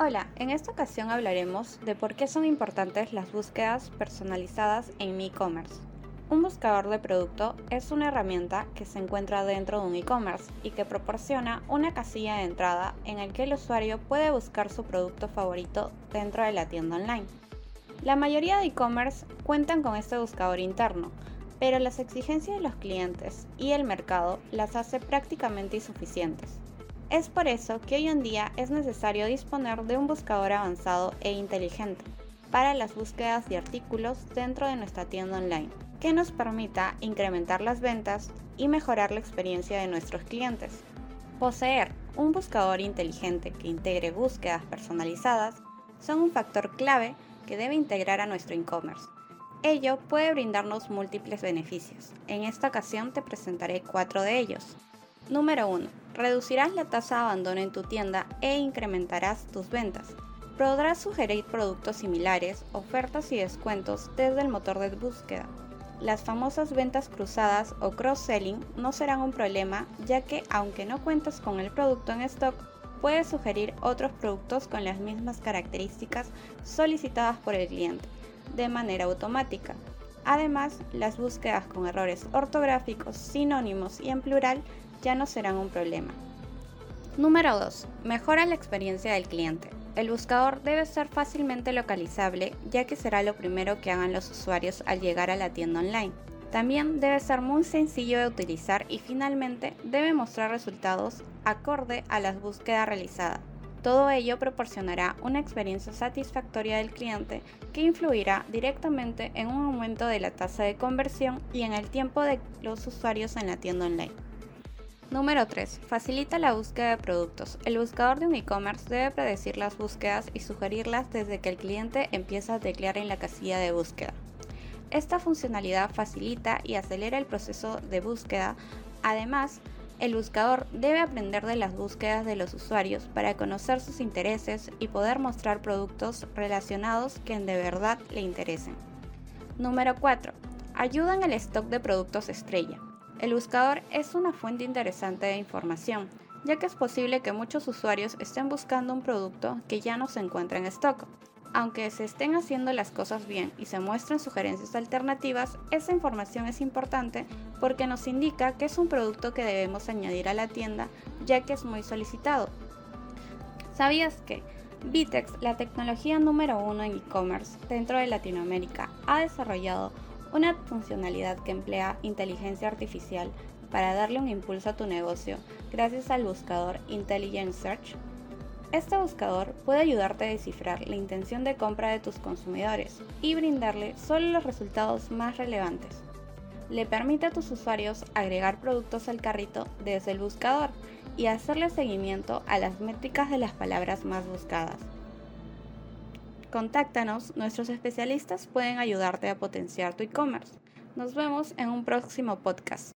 Hola, en esta ocasión hablaremos de por qué son importantes las búsquedas personalizadas en e-commerce. Un buscador de producto es una herramienta que se encuentra dentro de un e-commerce y que proporciona una casilla de entrada en el que el usuario puede buscar su producto favorito dentro de la tienda online. La mayoría de e-commerce cuentan con este buscador interno, pero las exigencias de los clientes y el mercado las hace prácticamente insuficientes. Es por eso que hoy en día es necesario disponer de un buscador avanzado e inteligente para las búsquedas de artículos dentro de nuestra tienda online, que nos permita incrementar las ventas y mejorar la experiencia de nuestros clientes. Poseer un buscador inteligente que integre búsquedas personalizadas son un factor clave que debe integrar a nuestro e-commerce. Ello puede brindarnos múltiples beneficios. En esta ocasión te presentaré cuatro de ellos. Número 1. Reducirás la tasa de abandono en tu tienda e incrementarás tus ventas. Podrás sugerir productos similares, ofertas y descuentos desde el motor de búsqueda. Las famosas ventas cruzadas o cross-selling no serán un problema ya que aunque no cuentes con el producto en stock, puedes sugerir otros productos con las mismas características solicitadas por el cliente de manera automática. Además, las búsquedas con errores ortográficos, sinónimos y en plural ya no serán un problema. Número 2. Mejora la experiencia del cliente. El buscador debe ser fácilmente localizable ya que será lo primero que hagan los usuarios al llegar a la tienda online. También debe ser muy sencillo de utilizar y finalmente debe mostrar resultados acorde a las búsquedas realizadas. Todo ello proporcionará una experiencia satisfactoria del cliente que influirá directamente en un aumento de la tasa de conversión y en el tiempo de los usuarios en la tienda online. Número 3. Facilita la búsqueda de productos. El buscador de un e-commerce debe predecir las búsquedas y sugerirlas desde que el cliente empieza a teclear en la casilla de búsqueda. Esta funcionalidad facilita y acelera el proceso de búsqueda. Además, el buscador debe aprender de las búsquedas de los usuarios para conocer sus intereses y poder mostrar productos relacionados que de verdad le interesen. Número 4. Ayuda en el stock de productos estrella. El buscador es una fuente interesante de información, ya que es posible que muchos usuarios estén buscando un producto que ya no se encuentra en stock. Aunque se estén haciendo las cosas bien y se muestren sugerencias alternativas, esa información es importante porque nos indica que es un producto que debemos añadir a la tienda ya que es muy solicitado. ¿Sabías que Vitex, la tecnología número uno en e-commerce dentro de Latinoamérica, ha desarrollado una funcionalidad que emplea inteligencia artificial para darle un impulso a tu negocio gracias al buscador Intelligent Search. Este buscador puede ayudarte a descifrar la intención de compra de tus consumidores y brindarle solo los resultados más relevantes. Le permite a tus usuarios agregar productos al carrito desde el buscador y hacerle seguimiento a las métricas de las palabras más buscadas. Contáctanos, nuestros especialistas pueden ayudarte a potenciar tu e-commerce. Nos vemos en un próximo podcast.